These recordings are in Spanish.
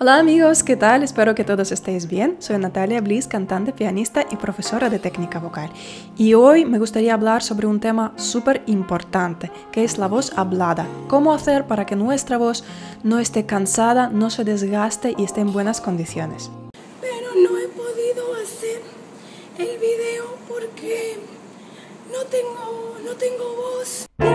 Hola amigos, ¿qué tal? Espero que todos estéis bien. Soy Natalia Bliss, cantante, pianista y profesora de técnica vocal. Y hoy me gustaría hablar sobre un tema súper importante, que es la voz hablada. Cómo hacer para que nuestra voz no esté cansada, no se desgaste y esté en buenas condiciones. Pero no he podido hacer el video porque no tengo, no tengo voz.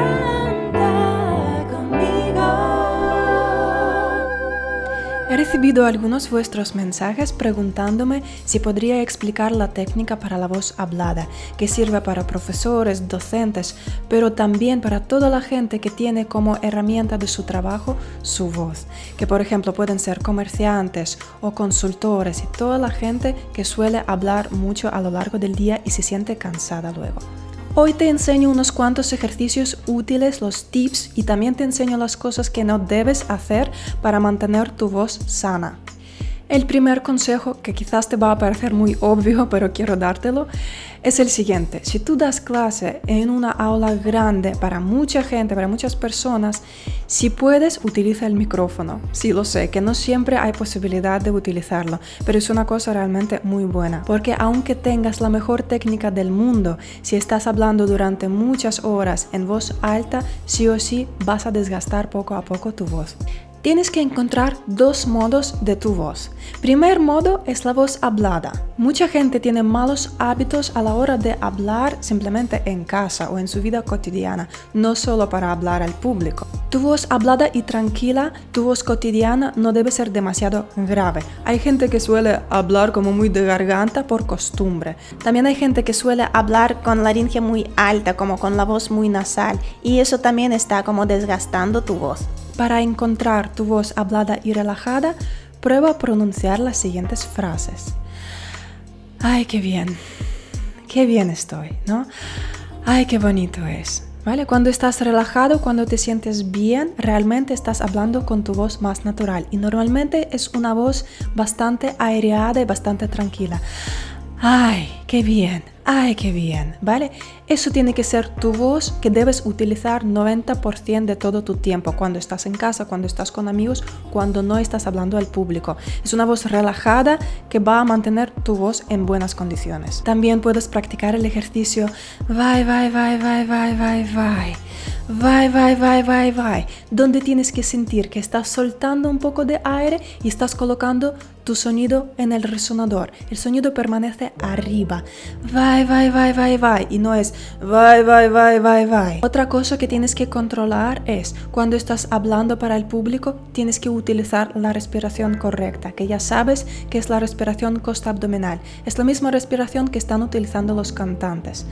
Recibido algunos vuestros mensajes preguntándome si podría explicar la técnica para la voz hablada, que sirve para profesores, docentes, pero también para toda la gente que tiene como herramienta de su trabajo su voz, que por ejemplo pueden ser comerciantes o consultores y toda la gente que suele hablar mucho a lo largo del día y se siente cansada luego. Hoy te enseño unos cuantos ejercicios útiles, los tips y también te enseño las cosas que no debes hacer para mantener tu voz sana. El primer consejo, que quizás te va a parecer muy obvio, pero quiero dártelo, es el siguiente. Si tú das clase en una aula grande para mucha gente, para muchas personas, si puedes, utiliza el micrófono. Sí, lo sé, que no siempre hay posibilidad de utilizarlo, pero es una cosa realmente muy buena. Porque aunque tengas la mejor técnica del mundo, si estás hablando durante muchas horas en voz alta, sí o sí vas a desgastar poco a poco tu voz tienes que encontrar dos modos de tu voz. Primer modo es la voz hablada. Mucha gente tiene malos hábitos a la hora de hablar simplemente en casa o en su vida cotidiana, no solo para hablar al público. Tu voz hablada y tranquila, tu voz cotidiana no debe ser demasiado grave. Hay gente que suele hablar como muy de garganta por costumbre. También hay gente que suele hablar con laringe muy alta, como con la voz muy nasal, y eso también está como desgastando tu voz. Para encontrar tu voz hablada y relajada, prueba a pronunciar las siguientes frases. Ay, qué bien. Qué bien estoy, ¿no? Ay, qué bonito es. ¿Vale? Cuando estás relajado, cuando te sientes bien, realmente estás hablando con tu voz más natural y normalmente es una voz bastante aireada y bastante tranquila. Ay, qué bien, ay, qué bien, ¿vale? Eso tiene que ser tu voz que debes utilizar 90% de todo tu tiempo, cuando estás en casa, cuando estás con amigos, cuando no estás hablando al público. Es una voz relajada que va a mantener tu voz en buenas condiciones. También puedes practicar el ejercicio vai, vai, vai, vai, vai, vai, vai. Vai, vai, vai, vai, vai. Donde tienes que sentir que estás soltando un poco de aire y estás colocando tu sonido en el resonador. El sonido permanece arriba. Vai, vai, vai, vai. Y no es vai, vai, vai, vai, vai. Otra cosa que tienes que controlar es cuando estás hablando para el público, tienes que utilizar la respiración correcta, que ya sabes que es la respiración costa abdominal. Es la misma respiración que están utilizando los cantantes.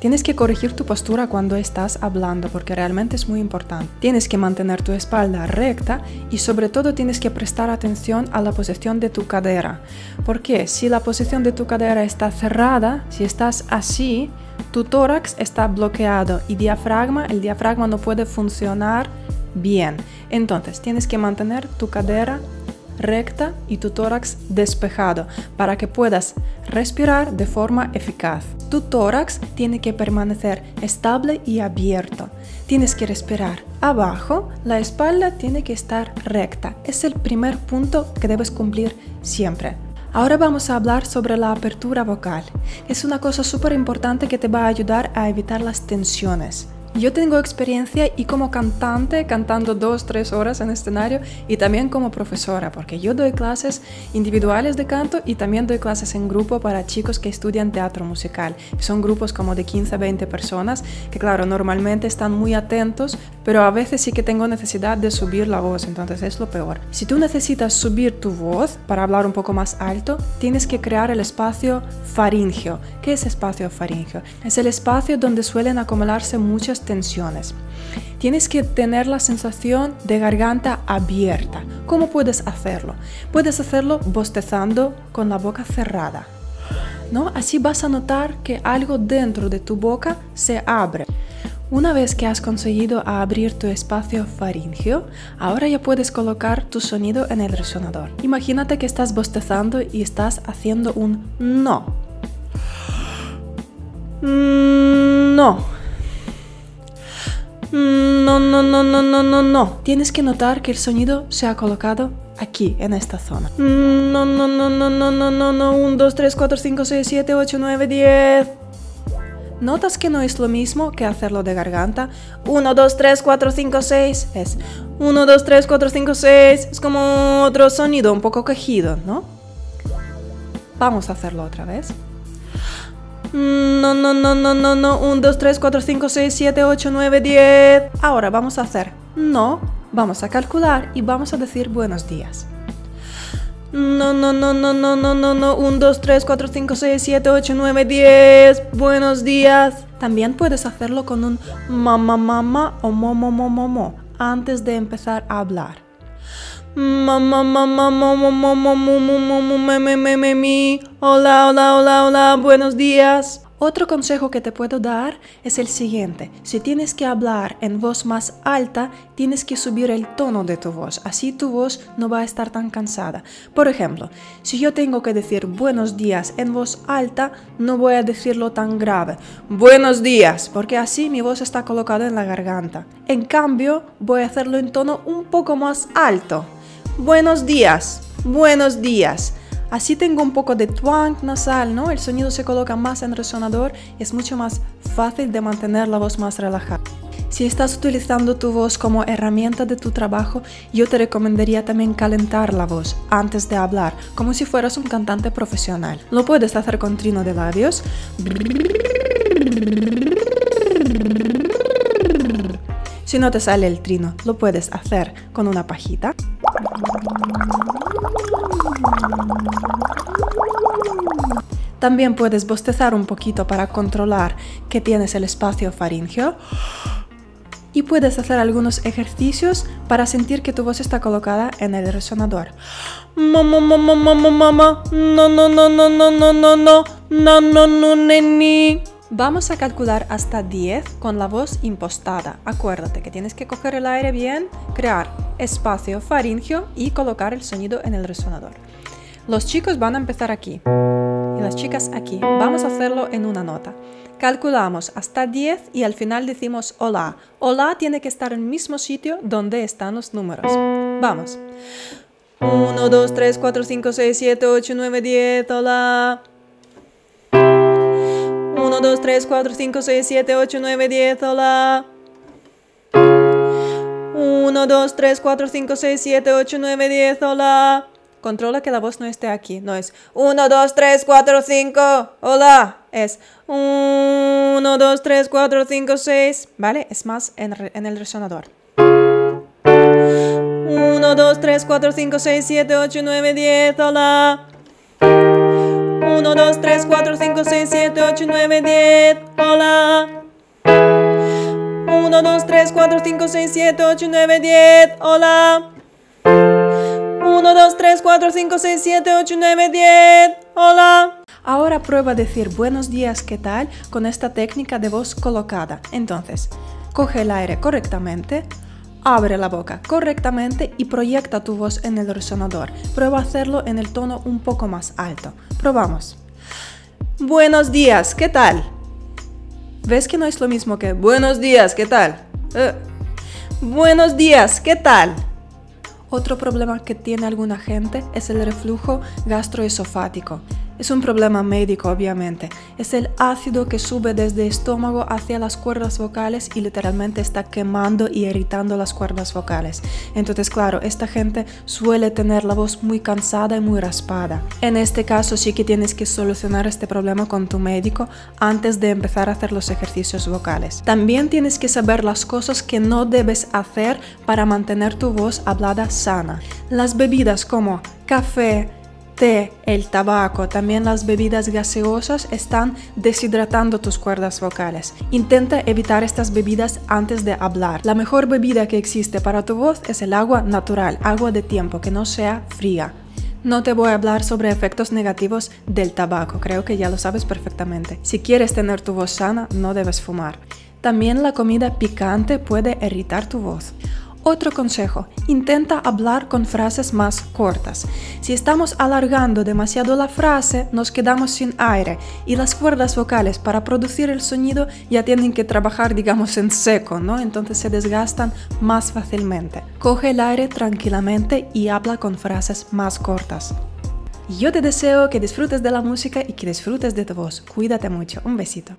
Tienes que corregir tu postura cuando estás hablando porque realmente es muy importante. Tienes que mantener tu espalda recta y sobre todo tienes que prestar atención a la posición de tu cadera. Porque si la posición de tu cadera está cerrada, si estás así, tu tórax está bloqueado y diafragma, el diafragma no puede funcionar bien. Entonces tienes que mantener tu cadera recta y tu tórax despejado para que puedas respirar de forma eficaz. Tu tórax tiene que permanecer estable y abierto. Tienes que respirar abajo, la espalda tiene que estar recta. Es el primer punto que debes cumplir siempre. Ahora vamos a hablar sobre la apertura vocal. Es una cosa súper importante que te va a ayudar a evitar las tensiones. Yo tengo experiencia y como cantante, cantando dos, tres horas en escenario, y también como profesora, porque yo doy clases individuales de canto y también doy clases en grupo para chicos que estudian teatro musical. Son grupos como de 15 a 20 personas, que claro, normalmente están muy atentos, pero a veces sí que tengo necesidad de subir la voz, entonces es lo peor. Si tú necesitas subir tu voz para hablar un poco más alto, tienes que crear el espacio faringeo. ¿Qué es espacio faringeo? Es el espacio donde suelen acumularse muchas tensiones. Tienes que tener la sensación de garganta abierta. ¿Cómo puedes hacerlo? Puedes hacerlo bostezando con la boca cerrada. ¿No? Así vas a notar que algo dentro de tu boca se abre. Una vez que has conseguido abrir tu espacio faringeo, ahora ya puedes colocar tu sonido en el resonador. Imagínate que estás bostezando y estás haciendo un no. No. No, no, no, no, no, no, no. Tienes que notar que el sonido se ha colocado aquí, en esta zona. No, no, no, no, no, no, no, no. 1, 2, 3, 4, 5, 6, 7, 8, 9, 10. ¿Notas que no es lo mismo que hacerlo de garganta? 1, 2, 3, 4, 5, 6. Es 1, 2, 3, 4, 5, 6. Es como otro sonido, un poco quejido, ¿no? Vamos a hacerlo otra vez. No, no, no, no, no, no. 1, 2, 3, 4, 5, 6, 7, 8, 9, 10. Ahora vamos a hacer no. Vamos a calcular y vamos a decir buenos días. No, no, no, no, no, no, no, no. 1, 2, 3, 4, 5, 6, 7, 8, 9, 10. Buenos días. También puedes hacerlo con un mamá, mamá o momo, momo, mo antes de empezar a hablar. Mamá, mamá, me, mi. Hola, hola, hola, hola. Buenos días. Otro consejo que te puedo dar es el siguiente. Si tienes que hablar en voz más alta, tienes que subir el tono de tu voz. Así tu voz no va a estar tan cansada. Por ejemplo, si yo tengo que decir buenos días en voz alta, no voy a decirlo tan grave. Buenos días, porque así mi voz está colocada en la garganta. En cambio, voy a hacerlo en tono un poco más alto. Buenos días, buenos días. Así tengo un poco de twang nasal, ¿no? El sonido se coloca más en resonador y es mucho más fácil de mantener la voz más relajada. Si estás utilizando tu voz como herramienta de tu trabajo, yo te recomendaría también calentar la voz antes de hablar, como si fueras un cantante profesional. Lo puedes hacer con trino de labios. Si no te sale el trino, lo puedes hacer con una pajita. También puedes bostezar un poquito para controlar que tienes el espacio faríngeo. Y puedes hacer algunos ejercicios para sentir que tu voz está colocada en el resonador. Mamá, mamá, mamá, mamá, no, no, no, no, no, no, no, no, no, no, no. Vamos a calcular hasta 10 con la voz impostada. Acuérdate que tienes que coger el aire bien, crear espacio faríngeo y colocar el sonido en el resonador. Los chicos van a empezar aquí y las chicas aquí. Vamos a hacerlo en una nota. Calculamos hasta 10 y al final decimos hola. Hola tiene que estar en el mismo sitio donde están los números. Vamos. 1, 2, 3, 4, 5, 6, 7, 8, 9, 10. Hola. 1, 2, 3, 4, 5, 6, 7, 8, 9, 10. Hola. 1, 2, 3, 4, 5, 6, 7, 8, 9, 10. Hola. Controla que la voz no esté aquí. No es 1, 2, 3, 4, 5. Hola. Es 1, 2, 3, 4, 5, 6. ¿Vale? Es más en, en el resonador. 1, 2, 3, 4, 5, 6, 7, 8, 9, 10. Hola. 1, 2, 3, 4, 5, 6, 7, 8, 9, 10. Hola. 1, 2, 3, 4, 5, 6, 7, 8, 9, 10. Hola. 1, 2, 3, 4, 5, 6, 7, 8, 9, 10. Hola. Ahora prueba decir buenos días, ¿qué tal? con esta técnica de voz colocada. Entonces, coge el aire correctamente, abre la boca correctamente y proyecta tu voz en el resonador. Prueba hacerlo en el tono un poco más alto. Probamos. Buenos días, ¿qué tal? ¿Ves que no es lo mismo que buenos días, ¿qué tal? Uh. Buenos días, ¿qué tal? Otro problema que tiene alguna gente es el reflujo gastroesofático. Es un problema médico, obviamente. Es el ácido que sube desde el estómago hacia las cuerdas vocales y literalmente está quemando y irritando las cuerdas vocales. Entonces, claro, esta gente suele tener la voz muy cansada y muy raspada. En este caso sí que tienes que solucionar este problema con tu médico antes de empezar a hacer los ejercicios vocales. También tienes que saber las cosas que no debes hacer para mantener tu voz hablada sana. Las bebidas como café, el tabaco, también las bebidas gaseosas están deshidratando tus cuerdas vocales. Intenta evitar estas bebidas antes de hablar. La mejor bebida que existe para tu voz es el agua natural, agua de tiempo, que no sea fría. No te voy a hablar sobre efectos negativos del tabaco, creo que ya lo sabes perfectamente. Si quieres tener tu voz sana, no debes fumar. También la comida picante puede irritar tu voz. Otro consejo, intenta hablar con frases más cortas. Si estamos alargando demasiado la frase, nos quedamos sin aire y las cuerdas vocales para producir el sonido ya tienen que trabajar, digamos, en seco, ¿no? Entonces se desgastan más fácilmente. Coge el aire tranquilamente y habla con frases más cortas. Yo te deseo que disfrutes de la música y que disfrutes de tu voz. Cuídate mucho. Un besito.